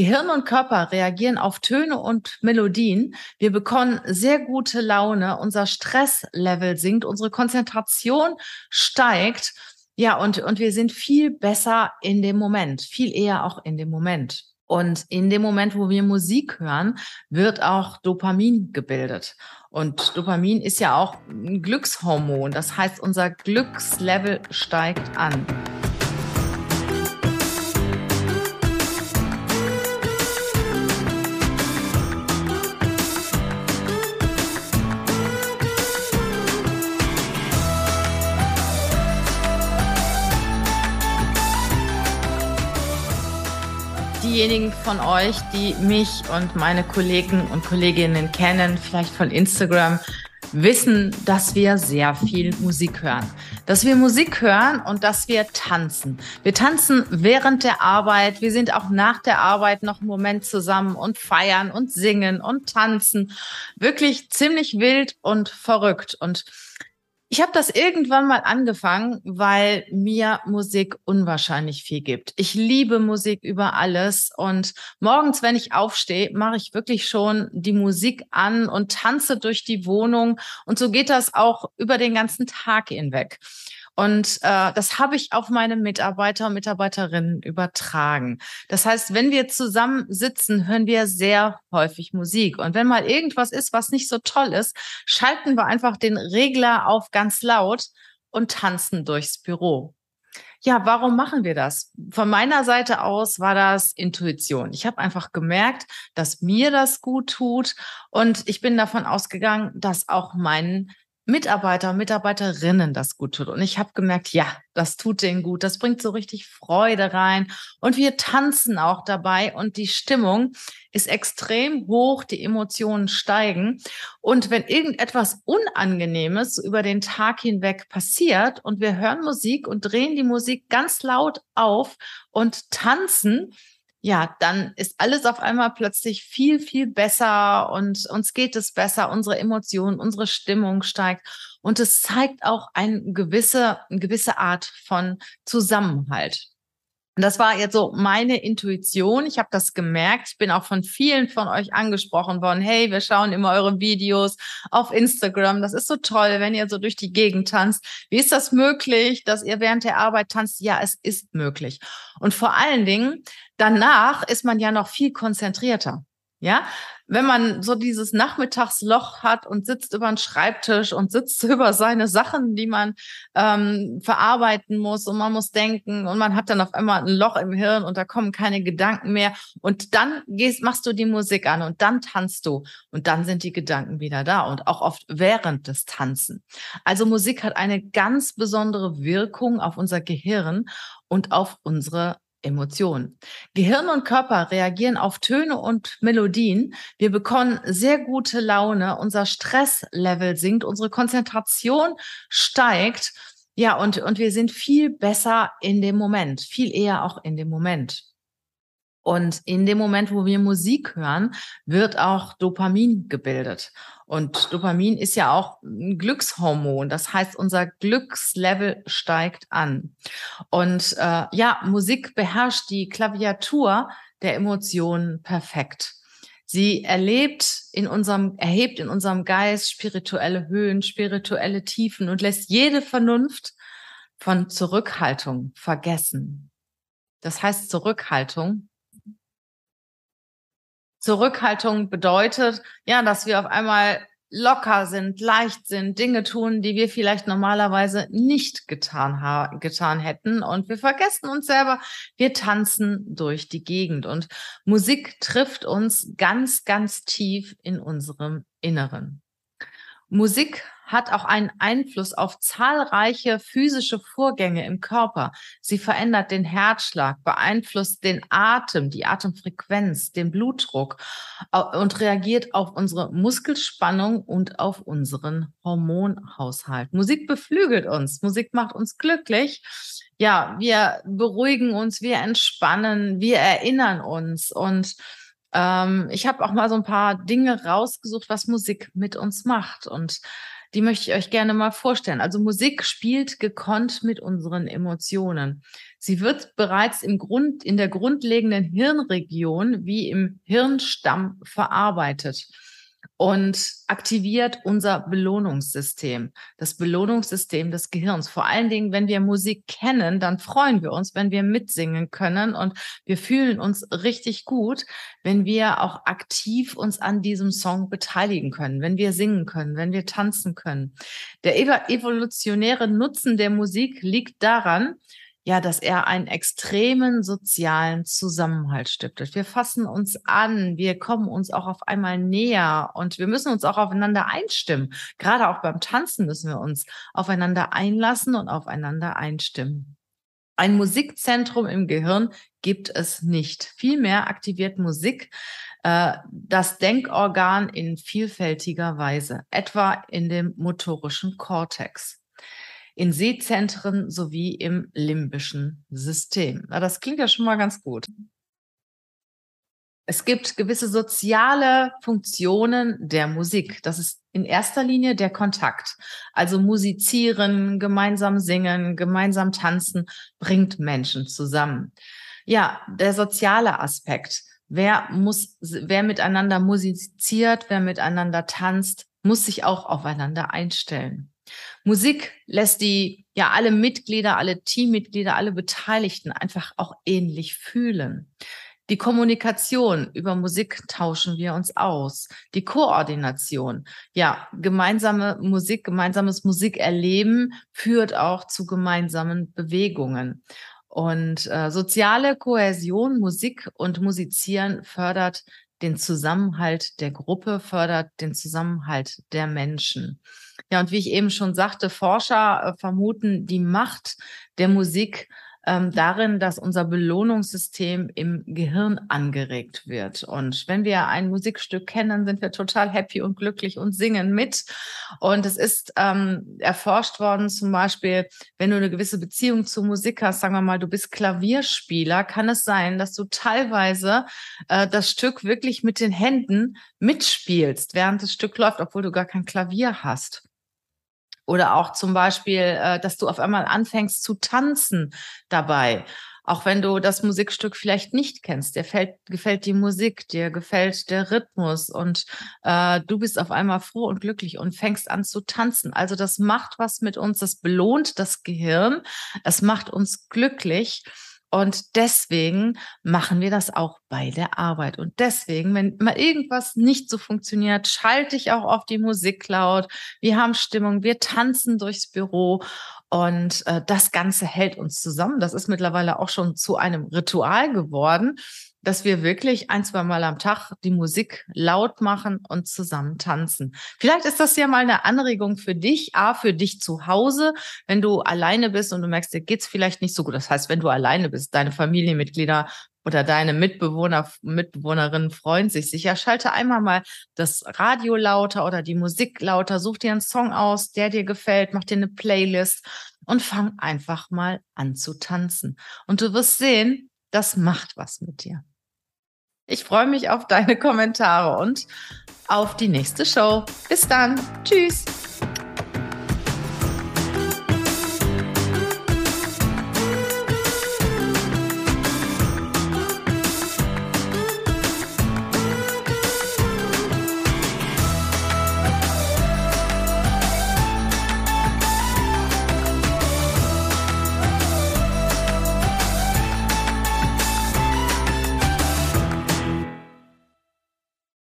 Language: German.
Gehirn und Körper reagieren auf Töne und Melodien. Wir bekommen sehr gute Laune, unser Stresslevel sinkt, unsere Konzentration steigt. Ja, und, und wir sind viel besser in dem Moment, viel eher auch in dem Moment. Und in dem Moment, wo wir Musik hören, wird auch Dopamin gebildet. Und Dopamin ist ja auch ein Glückshormon. Das heißt, unser Glückslevel steigt an. Diejenigen von euch, die mich und meine Kollegen und Kolleginnen kennen, vielleicht von Instagram, wissen, dass wir sehr viel Musik hören. Dass wir Musik hören und dass wir tanzen. Wir tanzen während der Arbeit. Wir sind auch nach der Arbeit noch einen Moment zusammen und feiern und singen und tanzen. Wirklich ziemlich wild und verrückt. Und ich habe das irgendwann mal angefangen, weil mir Musik unwahrscheinlich viel gibt. Ich liebe Musik über alles und morgens, wenn ich aufstehe, mache ich wirklich schon die Musik an und tanze durch die Wohnung und so geht das auch über den ganzen Tag hinweg. Und äh, das habe ich auf meine Mitarbeiter und Mitarbeiterinnen übertragen. Das heißt, wenn wir zusammen sitzen, hören wir sehr häufig Musik. Und wenn mal irgendwas ist, was nicht so toll ist, schalten wir einfach den Regler auf ganz laut und tanzen durchs Büro. Ja, warum machen wir das? Von meiner Seite aus war das Intuition. Ich habe einfach gemerkt, dass mir das gut tut und ich bin davon ausgegangen, dass auch meinen Mitarbeiter und Mitarbeiterinnen das gut tut. Und ich habe gemerkt, ja, das tut denen gut. Das bringt so richtig Freude rein. Und wir tanzen auch dabei und die Stimmung ist extrem hoch, die Emotionen steigen. Und wenn irgendetwas Unangenehmes über den Tag hinweg passiert und wir hören Musik und drehen die Musik ganz laut auf und tanzen, ja, dann ist alles auf einmal plötzlich viel, viel besser und uns geht es besser, unsere Emotionen, unsere Stimmung steigt und es zeigt auch eine gewisse, eine gewisse Art von Zusammenhalt. Und das war jetzt so meine Intuition. Ich habe das gemerkt. Ich bin auch von vielen von euch angesprochen worden. Hey, wir schauen immer eure Videos auf Instagram. Das ist so toll, wenn ihr so durch die Gegend tanzt. Wie ist das möglich, dass ihr während der Arbeit tanzt? Ja, es ist möglich. Und vor allen Dingen, danach ist man ja noch viel konzentrierter. Ja, wenn man so dieses Nachmittagsloch hat und sitzt über einen Schreibtisch und sitzt über seine Sachen, die man ähm, verarbeiten muss und man muss denken und man hat dann auf einmal ein Loch im Hirn und da kommen keine Gedanken mehr und dann gehst, machst du die Musik an und dann tanzt du und dann sind die Gedanken wieder da und auch oft während des Tanzen. Also Musik hat eine ganz besondere Wirkung auf unser Gehirn und auf unsere Emotionen. Gehirn und Körper reagieren auf Töne und Melodien. Wir bekommen sehr gute Laune, unser Stresslevel sinkt, unsere Konzentration steigt. Ja, und, und wir sind viel besser in dem Moment, viel eher auch in dem Moment. Und in dem Moment, wo wir Musik hören, wird auch Dopamin gebildet. Und Dopamin ist ja auch ein Glückshormon. Das heißt, unser Glückslevel steigt an. Und äh, ja, Musik beherrscht die Klaviatur der Emotionen perfekt. Sie erlebt in unserem, erhebt in unserem Geist spirituelle Höhen, spirituelle Tiefen und lässt jede Vernunft von Zurückhaltung vergessen. Das heißt, Zurückhaltung Zurückhaltung bedeutet, ja, dass wir auf einmal locker sind, leicht sind, Dinge tun, die wir vielleicht normalerweise nicht getan, getan hätten. Und wir vergessen uns selber, wir tanzen durch die Gegend. Und Musik trifft uns ganz, ganz tief in unserem Inneren. Musik hat auch einen Einfluss auf zahlreiche physische Vorgänge im Körper. Sie verändert den Herzschlag, beeinflusst den Atem, die Atemfrequenz, den Blutdruck und reagiert auf unsere Muskelspannung und auf unseren Hormonhaushalt. Musik beflügelt uns, Musik macht uns glücklich. Ja, wir beruhigen uns, wir entspannen, wir erinnern uns und ähm, ich habe auch mal so ein paar Dinge rausgesucht, was Musik mit uns macht. Und die möchte ich euch gerne mal vorstellen. Also Musik spielt gekonnt mit unseren Emotionen. Sie wird bereits im Grund, in der grundlegenden Hirnregion wie im Hirnstamm verarbeitet und aktiviert unser Belohnungssystem, das Belohnungssystem des Gehirns. Vor allen Dingen, wenn wir Musik kennen, dann freuen wir uns, wenn wir mitsingen können und wir fühlen uns richtig gut, wenn wir auch aktiv uns an diesem Song beteiligen können, wenn wir singen können, wenn wir tanzen können. Der evolutionäre Nutzen der Musik liegt daran, ja, dass er einen extremen sozialen Zusammenhalt stiftet. Wir fassen uns an, wir kommen uns auch auf einmal näher und wir müssen uns auch aufeinander einstimmen. Gerade auch beim Tanzen müssen wir uns aufeinander einlassen und aufeinander einstimmen. Ein Musikzentrum im Gehirn gibt es nicht. Vielmehr aktiviert Musik äh, das Denkorgan in vielfältiger Weise, etwa in dem motorischen Kortex in Sehzentren sowie im limbischen System. Na, das klingt ja schon mal ganz gut. Es gibt gewisse soziale Funktionen der Musik. Das ist in erster Linie der Kontakt. Also musizieren, gemeinsam singen, gemeinsam tanzen bringt Menschen zusammen. Ja, der soziale Aspekt. Wer muss, wer miteinander musiziert, wer miteinander tanzt, muss sich auch aufeinander einstellen. Musik lässt die, ja, alle Mitglieder, alle Teammitglieder, alle Beteiligten einfach auch ähnlich fühlen. Die Kommunikation über Musik tauschen wir uns aus. Die Koordination, ja, gemeinsame Musik, gemeinsames Musikerleben führt auch zu gemeinsamen Bewegungen. Und äh, soziale Kohäsion, Musik und Musizieren fördert den Zusammenhalt der Gruppe, fördert den Zusammenhalt der Menschen. Ja, und wie ich eben schon sagte, Forscher äh, vermuten die Macht der Musik ähm, darin, dass unser Belohnungssystem im Gehirn angeregt wird. Und wenn wir ein Musikstück kennen, sind wir total happy und glücklich und singen mit. Und es ist ähm, erforscht worden, zum Beispiel, wenn du eine gewisse Beziehung zur Musik hast, sagen wir mal, du bist Klavierspieler, kann es sein, dass du teilweise äh, das Stück wirklich mit den Händen mitspielst, während das Stück läuft, obwohl du gar kein Klavier hast. Oder auch zum Beispiel, äh, dass du auf einmal anfängst zu tanzen dabei. Auch wenn du das Musikstück vielleicht nicht kennst, dir fällt, gefällt die Musik, dir gefällt der Rhythmus und äh, du bist auf einmal froh und glücklich und fängst an zu tanzen. Also das macht was mit uns, das belohnt das Gehirn, es macht uns glücklich. Und deswegen machen wir das auch bei der Arbeit. Und deswegen, wenn mal irgendwas nicht so funktioniert, schalte ich auch auf die Musik laut. Wir haben Stimmung, wir tanzen durchs Büro und äh, das Ganze hält uns zusammen. Das ist mittlerweile auch schon zu einem Ritual geworden dass wir wirklich ein, zwei Mal am Tag die Musik laut machen und zusammen tanzen. Vielleicht ist das ja mal eine Anregung für dich, A, für dich zu Hause, wenn du alleine bist und du merkst, dir geht's vielleicht nicht so gut. Das heißt, wenn du alleine bist, deine Familienmitglieder oder deine Mitbewohner, Mitbewohnerinnen freuen sich sicher. Schalte einmal mal das Radio lauter oder die Musik lauter. Such dir einen Song aus, der dir gefällt. Mach dir eine Playlist und fang einfach mal an zu tanzen. Und du wirst sehen, das macht was mit dir. Ich freue mich auf deine Kommentare und auf die nächste Show. Bis dann. Tschüss.